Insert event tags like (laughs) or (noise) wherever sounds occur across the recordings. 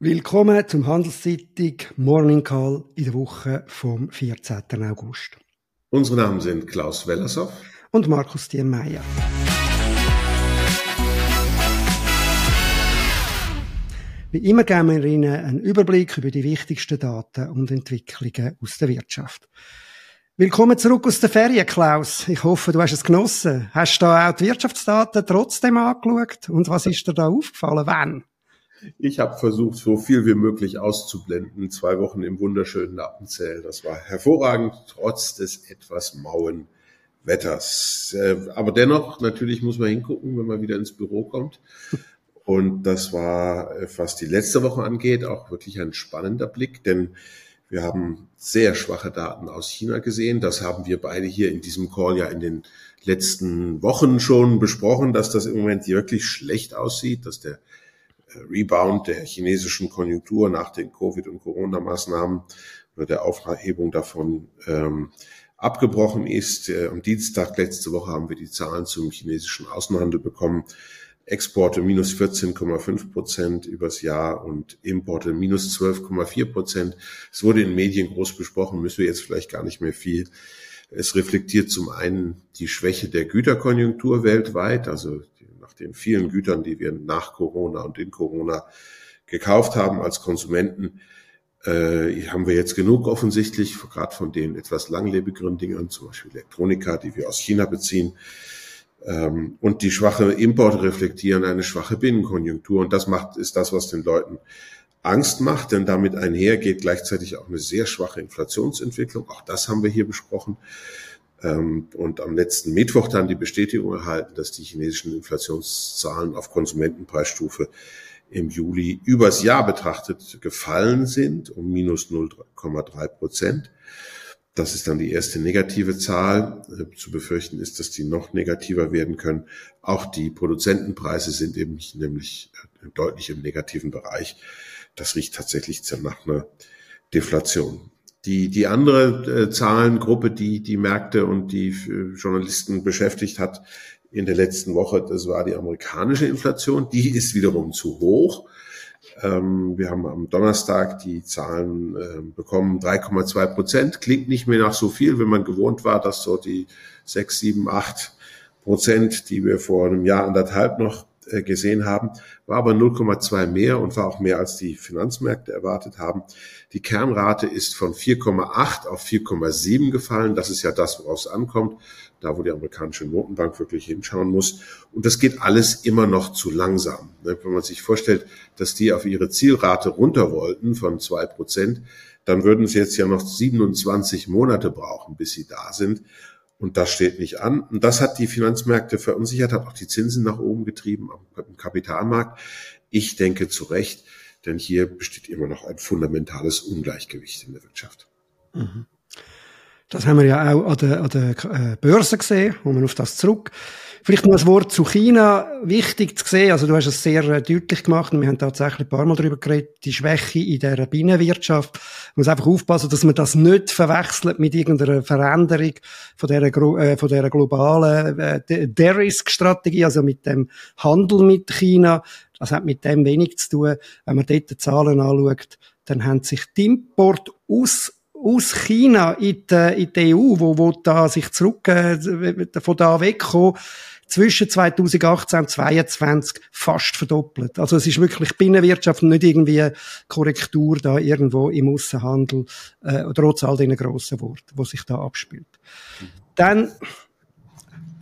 Willkommen zum Handelszeitung Morning Call in der Woche vom 14. August. Unsere Namen sind Klaus Wellershoff und Markus Diemeyer. Wie immer geben wir Ihnen einen Überblick über die wichtigsten Daten und Entwicklungen aus der Wirtschaft. Willkommen zurück aus der Ferien, Klaus. Ich hoffe, du hast es genossen. Hast du da auch die Wirtschaftsdaten trotzdem angeschaut? Und was ist dir da aufgefallen? Wann? Ich habe versucht, so viel wie möglich auszublenden. Zwei Wochen im wunderschönen Appenzell. Das war hervorragend, trotz des etwas mauen Wetters. Äh, aber dennoch, natürlich muss man hingucken, wenn man wieder ins Büro kommt. Und das war, äh, was die letzte Woche angeht, auch wirklich ein spannender Blick, denn wir haben sehr schwache Daten aus China gesehen. Das haben wir beide hier in diesem Call ja in den letzten Wochen schon besprochen, dass das im Moment wirklich schlecht aussieht, dass der Rebound der chinesischen Konjunktur nach den Covid- und Corona-Maßnahmen oder der Aufhebung davon ähm, abgebrochen ist. Äh, am Dienstag letzte Woche haben wir die Zahlen zum chinesischen Außenhandel bekommen. Exporte minus 14,5 Prozent übers Jahr und Importe minus 12,4 Prozent. Es wurde in Medien groß besprochen, müssen wir jetzt vielleicht gar nicht mehr viel. Es reflektiert zum einen die Schwäche der Güterkonjunktur weltweit, also den vielen Gütern, die wir nach Corona und in Corona gekauft haben als Konsumenten, äh, haben wir jetzt genug offensichtlich, gerade von den etwas langlebigeren Dingen, zum Beispiel Elektronika, die wir aus China beziehen. Ähm, und die schwache Importe reflektieren eine schwache Binnenkonjunktur. Und das macht, ist das, was den Leuten Angst macht, denn damit einher geht gleichzeitig auch eine sehr schwache Inflationsentwicklung. Auch das haben wir hier besprochen. Ähm, und am letzten Mittwoch dann die Bestätigung erhalten, dass die chinesischen Inflationszahlen auf Konsumentenpreisstufe im Juli übers Jahr betrachtet gefallen sind um minus 0,3 Prozent. Das ist dann die erste negative Zahl. Äh, zu befürchten ist, dass die noch negativer werden können. Auch die Produzentenpreise sind eben nämlich äh, deutlich im negativen Bereich. Das riecht tatsächlich nach einer Deflation. Die, die andere äh, Zahlengruppe, die die Märkte und die äh, Journalisten beschäftigt hat in der letzten Woche, das war die amerikanische Inflation. Die ist wiederum zu hoch. Ähm, wir haben am Donnerstag die Zahlen äh, bekommen, 3,2 Prozent. Klingt nicht mehr nach so viel, wenn man gewohnt war, dass so die 6, 7, 8 Prozent, die wir vor einem Jahr, anderthalb noch gesehen haben, war aber 0,2 mehr und war auch mehr als die Finanzmärkte erwartet haben. Die Kernrate ist von 4,8 auf 4,7 gefallen. Das ist ja das, worauf es ankommt, da wo die amerikanische Notenbank wirklich hinschauen muss. Und das geht alles immer noch zu langsam. Ne, wenn man sich vorstellt, dass die auf ihre Zielrate runter wollten von zwei Prozent, dann würden sie jetzt ja noch 27 Monate brauchen, bis sie da sind. Und das steht nicht an. Und das hat die Finanzmärkte verunsichert, hat auch die Zinsen nach oben getrieben am Kapitalmarkt. Ich denke zu Recht, denn hier besteht immer noch ein fundamentales Ungleichgewicht in der Wirtschaft. Mhm. Das haben wir ja auch an der, an der äh, Börse gesehen, wo man auf das zurück. Vielleicht noch ein Wort zu China. Wichtig zu sehen, also du hast es sehr äh, deutlich gemacht und wir haben tatsächlich ein paar Mal darüber geredet, die Schwäche in der Binnenwirtschaft. Man muss einfach aufpassen, dass man das nicht verwechselt mit irgendeiner Veränderung von der, äh, von der globalen äh, Der-Risk-Strategie, also mit dem Handel mit China. Das hat mit dem wenig zu tun. Wenn man dort die Zahlen anschaut, dann haben sich die Import aus aus China in die, in die EU, wo, wo da sich zurück, äh, von da wegkommen, zwischen 2018 und 2022 fast verdoppelt. Also es ist wirklich Binnenwirtschaft und nicht irgendwie Korrektur da irgendwo im Außenhandel, äh, trotz all diesen grossen Worten, wo sich da abspielt. Dann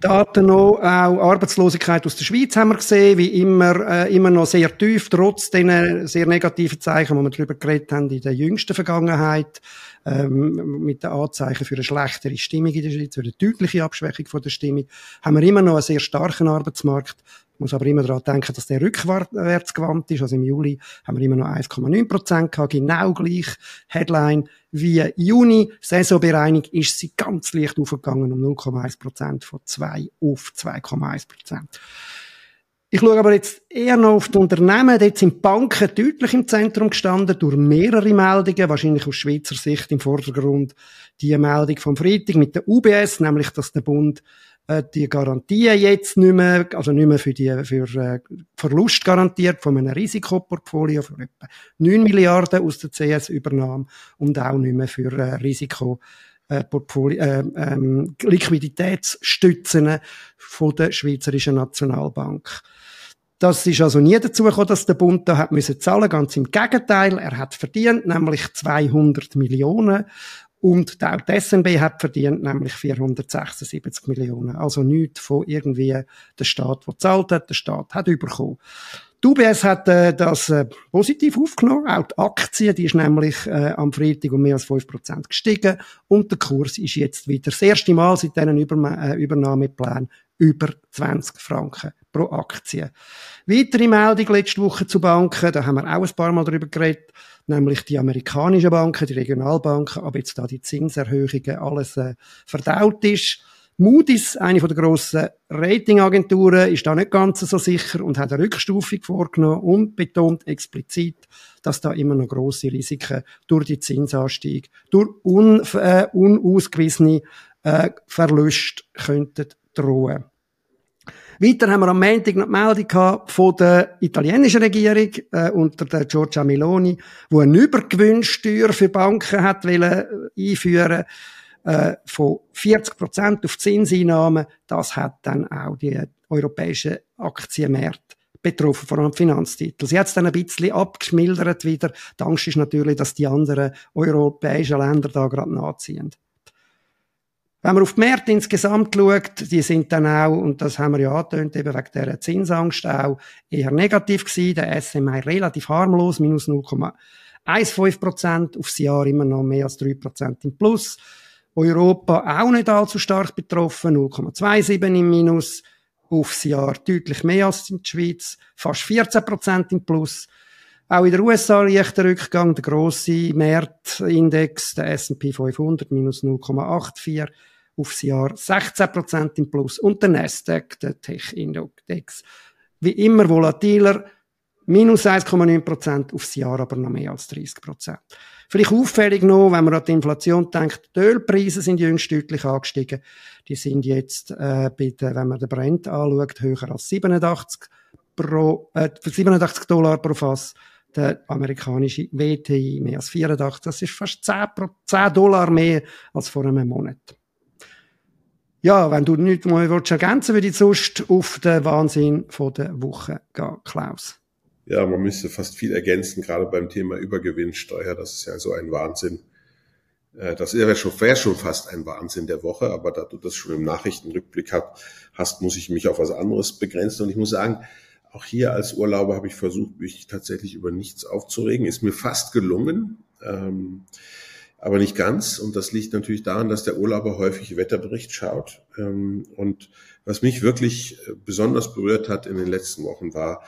Daten noch, auch Arbeitslosigkeit aus der Schweiz haben wir gesehen, wie immer, äh, immer noch sehr tief, trotz den sehr negativen Zeichen, die wir darüber geredet haben in der jüngsten Vergangenheit ähm, mit den Anzeichen für eine schlechtere Stimmung in der Schweiz, für eine deutliche Abschwächung von der Stimmung, haben wir immer noch einen sehr starken Arbeitsmarkt. Muss aber immer daran denken, dass der rückwärts gewandt ist. Also im Juli haben wir immer noch 1,9 Prozent gehabt, genau gleich Headline wie Juni. Saisonbereinigung ist sie ganz leicht aufgegangen um 0,1 Prozent von 2 auf 2,1 Prozent. Ich schaue aber jetzt eher noch auf die Unternehmen. Dort sind Banken deutlich im Zentrum gestanden durch mehrere Meldungen, wahrscheinlich aus Schweizer Sicht im Vordergrund die Meldung vom Freitag mit der UBS, nämlich dass der Bund äh, die Garantien jetzt nicht mehr, also nicht mehr für die für äh, Verlust garantiert von einem Risikoportfolio für etwa 9 Milliarden aus der CS-Übernahme und auch nicht mehr für äh, Risiko äh, Portfolio, äh, ähm, Liquiditätsstützen von der Schweizerischen Nationalbank. Das ist also nie dazu gekommen, dass der Bund da hat müssen zahlen. Ganz im Gegenteil. Er hat verdient, nämlich 200 Millionen. Und auch die SNB hat verdient, nämlich 476 Millionen. Also nichts von irgendwie der Staat, der zahlt hat. Der Staat hat überkommen. Die UBS hat äh, das äh, positiv aufgenommen. Auch die Aktie, die ist nämlich äh, am Freitag um mehr als 5% gestiegen. Und der Kurs ist jetzt wieder das erste Mal seit diesen Überma äh, Übernahmeplänen über 20 Franken pro Aktie. Weitere Meldung letzte Woche zu Banken, da haben wir auch ein paar Mal drüber geredet, nämlich die amerikanischen Banken, die Regionalbanken, aber jetzt da die Zinserhöhungen alles äh, verdaut ist. Moody's, eine der grossen Ratingagenturen, ist da nicht ganz so sicher und hat eine Rückstufung vorgenommen und betont explizit, dass da immer noch grosse Risiken durch die Zinsanstieg, durch un, äh, unausgewiesene äh, Verluste könnten drohen. Weiter haben wir am Montag noch die Meldung von der italienischen Regierung äh, unter der Giorgia Meloni, wo eine Übergewinnsteuer für Banken hat wollen, äh, einführen äh, von 40 Prozent auf Zinseinnahmen. Das hat dann auch die europäischen Aktienmärkte betroffen, vor allem Finanztitel. Sie hat es dann ein bisschen abgeschmildert wieder. Die Angst ist natürlich, dass die anderen europäischen Länder da gerade nachziehen. Wenn man auf die Märkte insgesamt schaut, die sind dann auch, und das haben wir ja angetönt, eben wegen dieser Zinsangst auch eher negativ gewesen. Der SMI relativ harmlos, minus 0,15 Prozent, aufs Jahr immer noch mehr als 3 Prozent im Plus. Europa auch nicht allzu stark betroffen, 0,27 im Minus, aufs Jahr deutlich mehr als in der Schweiz, fast 14 Prozent im Plus. Auch in den USA leichter Rückgang, der grosse Märtindex, der S&P 500, minus 0,84 aufs Jahr 16% im Plus und der Nasdaq, der Tech-Index, wie immer volatiler, minus 1,9% aufs Jahr, aber noch mehr als 30%. Vielleicht auffällig noch, wenn man an die Inflation denkt, die Ölpreise sind jüngst deutlich angestiegen. Die sind jetzt, äh, bei der, wenn man den Brent anschaut, höher als 87, pro, äh, 87 Dollar pro Fass. Der amerikanische WTI mehr als 84. Das ist fast 10, 10 Dollar mehr als vor einem Monat. Ja, wenn du nichts mehr willst ergänzen würde ich sonst auf den Wahnsinn der Woche gehen, Klaus. Ja, man müsste fast viel ergänzen, gerade beim Thema Übergewinnsteuer. Das ist ja so ein Wahnsinn. Äh, das wäre schon, wär schon fast ein Wahnsinn der Woche, aber da du das schon im Nachrichtenrückblick hast, muss ich mich auf was anderes begrenzen. Und ich muss sagen, auch hier als Urlauber habe ich versucht, mich tatsächlich über nichts aufzuregen. Ist mir fast gelungen. Ähm, aber nicht ganz. Und das liegt natürlich daran, dass der Urlauber häufig Wetterbericht schaut. Ähm, und was mich wirklich äh, besonders berührt hat in den letzten Wochen war,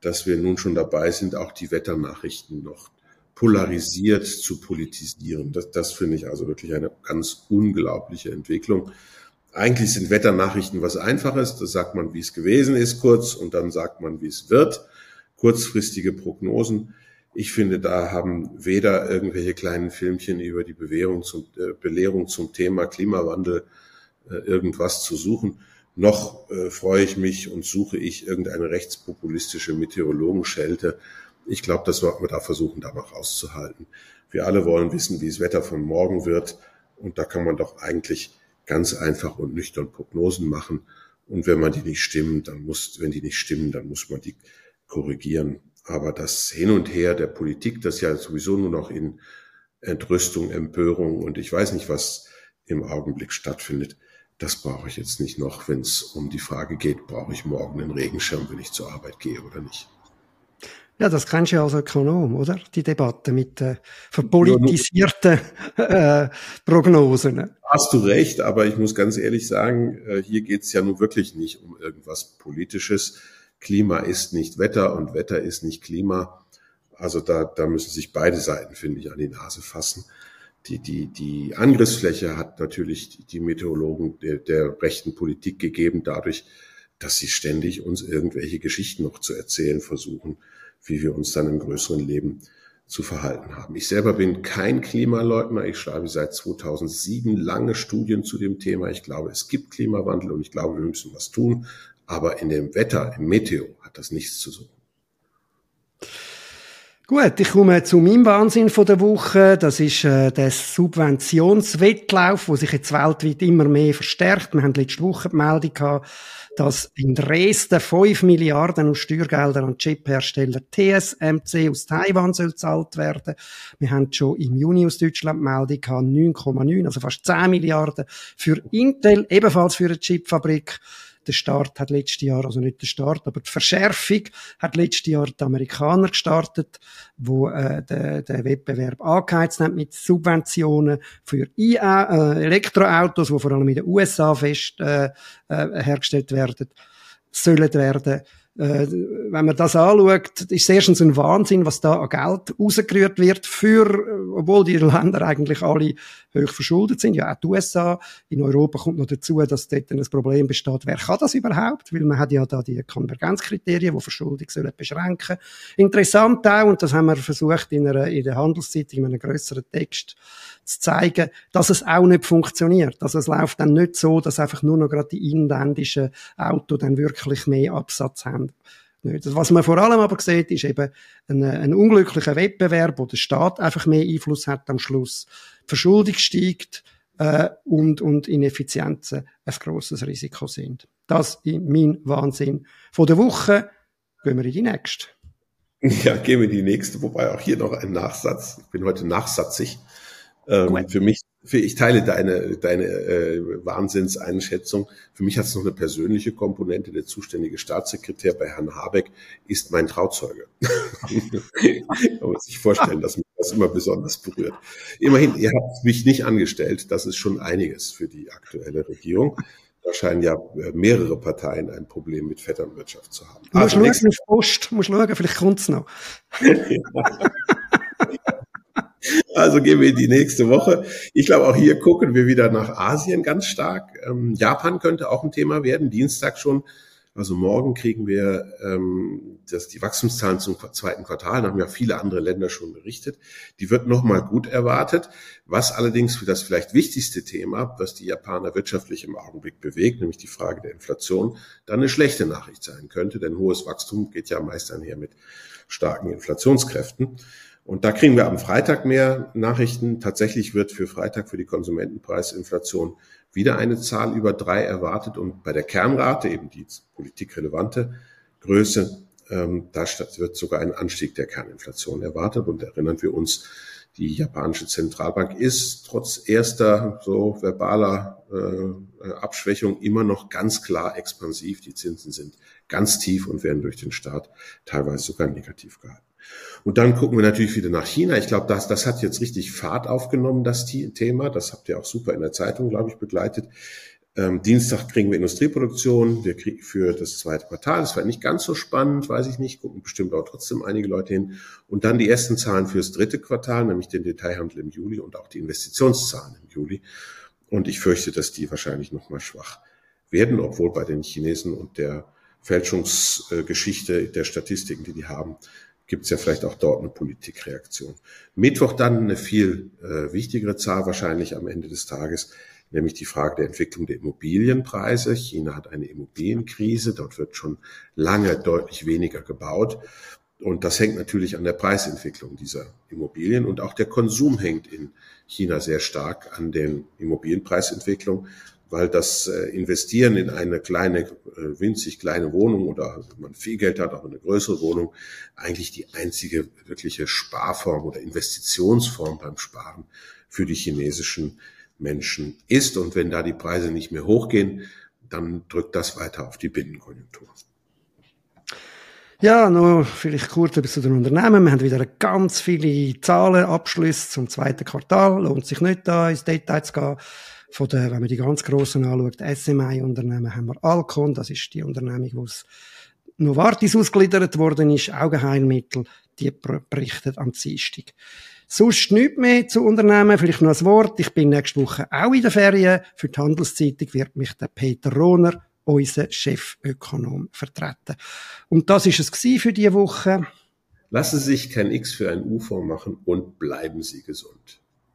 dass wir nun schon dabei sind, auch die Wetternachrichten noch polarisiert zu politisieren. Das, das finde ich also wirklich eine ganz unglaubliche Entwicklung. Eigentlich sind Wetternachrichten was Einfaches. Da sagt man, wie es gewesen ist, kurz, und dann sagt man, wie es wird. Kurzfristige Prognosen. Ich finde, da haben weder irgendwelche kleinen Filmchen über die Bewährung zum, äh, Belehrung zum Thema Klimawandel äh, irgendwas zu suchen, noch äh, freue ich mich und suche ich irgendeine rechtspopulistische Meteorologenschelte. Ich glaube, dass wir da versuchen, da noch rauszuhalten. Wir alle wollen wissen, wie das Wetter von morgen wird. Und da kann man doch eigentlich ganz einfach und nüchtern Prognosen machen. Und wenn man die nicht stimmen, dann muss, wenn die nicht stimmen, dann muss man die korrigieren. Aber das Hin und Her der Politik, das ja sowieso nur noch in Entrüstung, Empörung und ich weiß nicht, was im Augenblick stattfindet, das brauche ich jetzt nicht noch, wenn es um die Frage geht, brauche ich morgen einen Regenschirm, wenn ich zur Arbeit gehe oder nicht. Ja, das kennst du ja als Ökonom, oder? Die Debatte mit äh, verpolitisierten (laughs) äh, Prognosen. Hast du recht, aber ich muss ganz ehrlich sagen, äh, hier geht es ja nun wirklich nicht um irgendwas Politisches, Klima ist nicht Wetter und Wetter ist nicht Klima. Also da, da müssen sich beide Seiten, finde ich, an die Nase fassen. Die, die, die Angriffsfläche hat natürlich die Meteorologen der, der rechten Politik gegeben, dadurch, dass sie ständig uns irgendwelche Geschichten noch zu erzählen versuchen, wie wir uns dann im größeren Leben zu verhalten haben. Ich selber bin kein Klimaleugner. Ich schreibe seit 2007 lange Studien zu dem Thema. Ich glaube, es gibt Klimawandel und ich glaube, wir müssen was tun. Aber in dem Wetter, im Meteo, hat das nichts zu suchen. Gut, ich komme zu meinem Wahnsinn von der Woche. Das ist äh, der Subventionswettlauf, wo sich jetzt weltweit immer mehr verstärkt. Wir haben letzte Woche die Meldung gehabt, dass in Dresden 5 Milliarden aus Steuergeldern an Chiphersteller TSMC aus Taiwan soll gezahlt werden. Wir haben schon im Juni aus Deutschland die Meldung gehabt, 9,9, also fast 10 Milliarden für Intel, ebenfalls für eine Chipfabrik der Start hat letztes Jahr, also nicht der Start, aber die Verschärfung hat letztes Jahr die Amerikaner gestartet, wo äh, der, der Wettbewerb angeheizt haben mit Subventionen für I äh, Elektroautos, die vor allem in den USA fest äh, äh, hergestellt werden, sollen werden wenn man das anschaut, ist es erstens ein Wahnsinn, was da an Geld rausgerührt wird für, obwohl die Länder eigentlich alle hoch verschuldet sind, ja auch die USA. In Europa kommt noch dazu, dass dort ein Problem besteht, wer kann das überhaupt? Weil man hat ja da die Konvergenzkriterien, die Verschuldung sollen beschränken. Interessant auch, und das haben wir versucht in, einer, in der Handelszeitung in einem grösseren Text zu zeigen, dass es auch nicht funktioniert. Also es läuft dann nicht so, dass einfach nur noch gerade die inländischen Autos dann wirklich mehr Absatz haben. Nicht. Was man vor allem aber sieht, ist eben ein, ein unglücklicher Wettbewerb, wo der Staat einfach mehr Einfluss hat am Schluss. Verschuldung steigt äh, und, und Ineffizienzen ein grosses Risiko sind. Das ist mein Wahnsinn. Von der Woche gehen wir in die nächste. Ja, gehen wir in die nächste, wobei auch hier noch ein Nachsatz. Ich bin heute nachsatzig. Ähm, für mich, für, ich teile deine, deine äh, Wahnsinnseinschätzung. Für mich hat es noch eine persönliche Komponente. Der zuständige Staatssekretär bei Herrn Habeck ist mein Trauzeuge. Kann man sich vorstellen, dass mich das immer besonders berührt. Immerhin, ihr habt mich nicht angestellt. Das ist schon einiges für die aktuelle Regierung. Da scheinen ja äh, mehrere Parteien ein Problem mit Vetternwirtschaft zu haben. Du musst also, schauen auf Post, musst schauen, vielleicht kommt's noch. (laughs) Also gehen wir in die nächste Woche. Ich glaube, auch hier gucken wir wieder nach Asien ganz stark. Ähm, Japan könnte auch ein Thema werden. Dienstag schon. Also morgen kriegen wir ähm, das, die Wachstumszahlen zum zweiten Quartal. Da haben ja viele andere Länder schon berichtet. Die wird nochmal gut erwartet. Was allerdings für das vielleicht wichtigste Thema, was die Japaner wirtschaftlich im Augenblick bewegt, nämlich die Frage der Inflation, dann eine schlechte Nachricht sein könnte. Denn hohes Wachstum geht ja meist einher mit starken Inflationskräften. Und da kriegen wir am Freitag mehr Nachrichten. Tatsächlich wird für Freitag für die Konsumentenpreisinflation wieder eine Zahl über drei erwartet. Und bei der Kernrate, eben die politikrelevante Größe, ähm, da wird sogar ein Anstieg der Kerninflation erwartet. Und erinnern wir uns, die japanische Zentralbank ist trotz erster so verbaler äh, Abschwächung immer noch ganz klar expansiv. Die Zinsen sind ganz tief und werden durch den Staat teilweise sogar negativ gehalten. Und dann gucken wir natürlich wieder nach China. Ich glaube, das, das hat jetzt richtig Fahrt aufgenommen, das Thema. Das habt ihr auch super in der Zeitung, glaube ich, begleitet. Ähm, Dienstag kriegen wir Industrieproduktion wir kriegen für das zweite Quartal. Das war nicht ganz so spannend, weiß ich nicht. Gucken bestimmt auch trotzdem einige Leute hin. Und dann die ersten Zahlen fürs dritte Quartal, nämlich den Detailhandel im Juli und auch die Investitionszahlen im Juli. Und ich fürchte, dass die wahrscheinlich nochmal schwach werden, obwohl bei den Chinesen und der Fälschungsgeschichte der Statistiken, die die haben, gibt es ja vielleicht auch dort eine Politikreaktion. Mittwoch dann eine viel äh, wichtigere Zahl wahrscheinlich am Ende des Tages, nämlich die Frage der Entwicklung der Immobilienpreise. China hat eine Immobilienkrise, dort wird schon lange deutlich weniger gebaut. Und das hängt natürlich an der Preisentwicklung dieser Immobilien und auch der Konsum hängt in China sehr stark an den Immobilienpreisentwicklung weil das äh, Investieren in eine kleine, äh, winzig kleine Wohnung oder wenn man viel Geld hat, auch eine größere Wohnung, eigentlich die einzige wirkliche Sparform oder Investitionsform beim Sparen für die chinesischen Menschen ist. Und wenn da die Preise nicht mehr hochgehen, dann drückt das weiter auf die Binnenkonjunktur. Ja, noch vielleicht kurz etwas zu den Unternehmen. Wir haben wieder ganz viele Zahlen, Abschlüsse zum zweiten Quartal. Lohnt sich nicht, da ins Detail zu gehen von der, wenn man die ganz grossen anschaut, SMI-Unternehmen, haben wir Alcon, das ist die Unternehmung, wo es Novartis ausgegliedert worden ist, Augenheilmittel, die berichtet am Dienstag. Sonst nichts mehr zu Unternehmen, vielleicht noch ein Wort. Ich bin nächste Woche auch in der Ferien. Für die Handelszeitung wird mich der Peter Rohner, unser Chefökonom, vertreten. Und das ist es für diese Woche. Lassen Sie sich kein X für ein U vormachen und bleiben Sie gesund.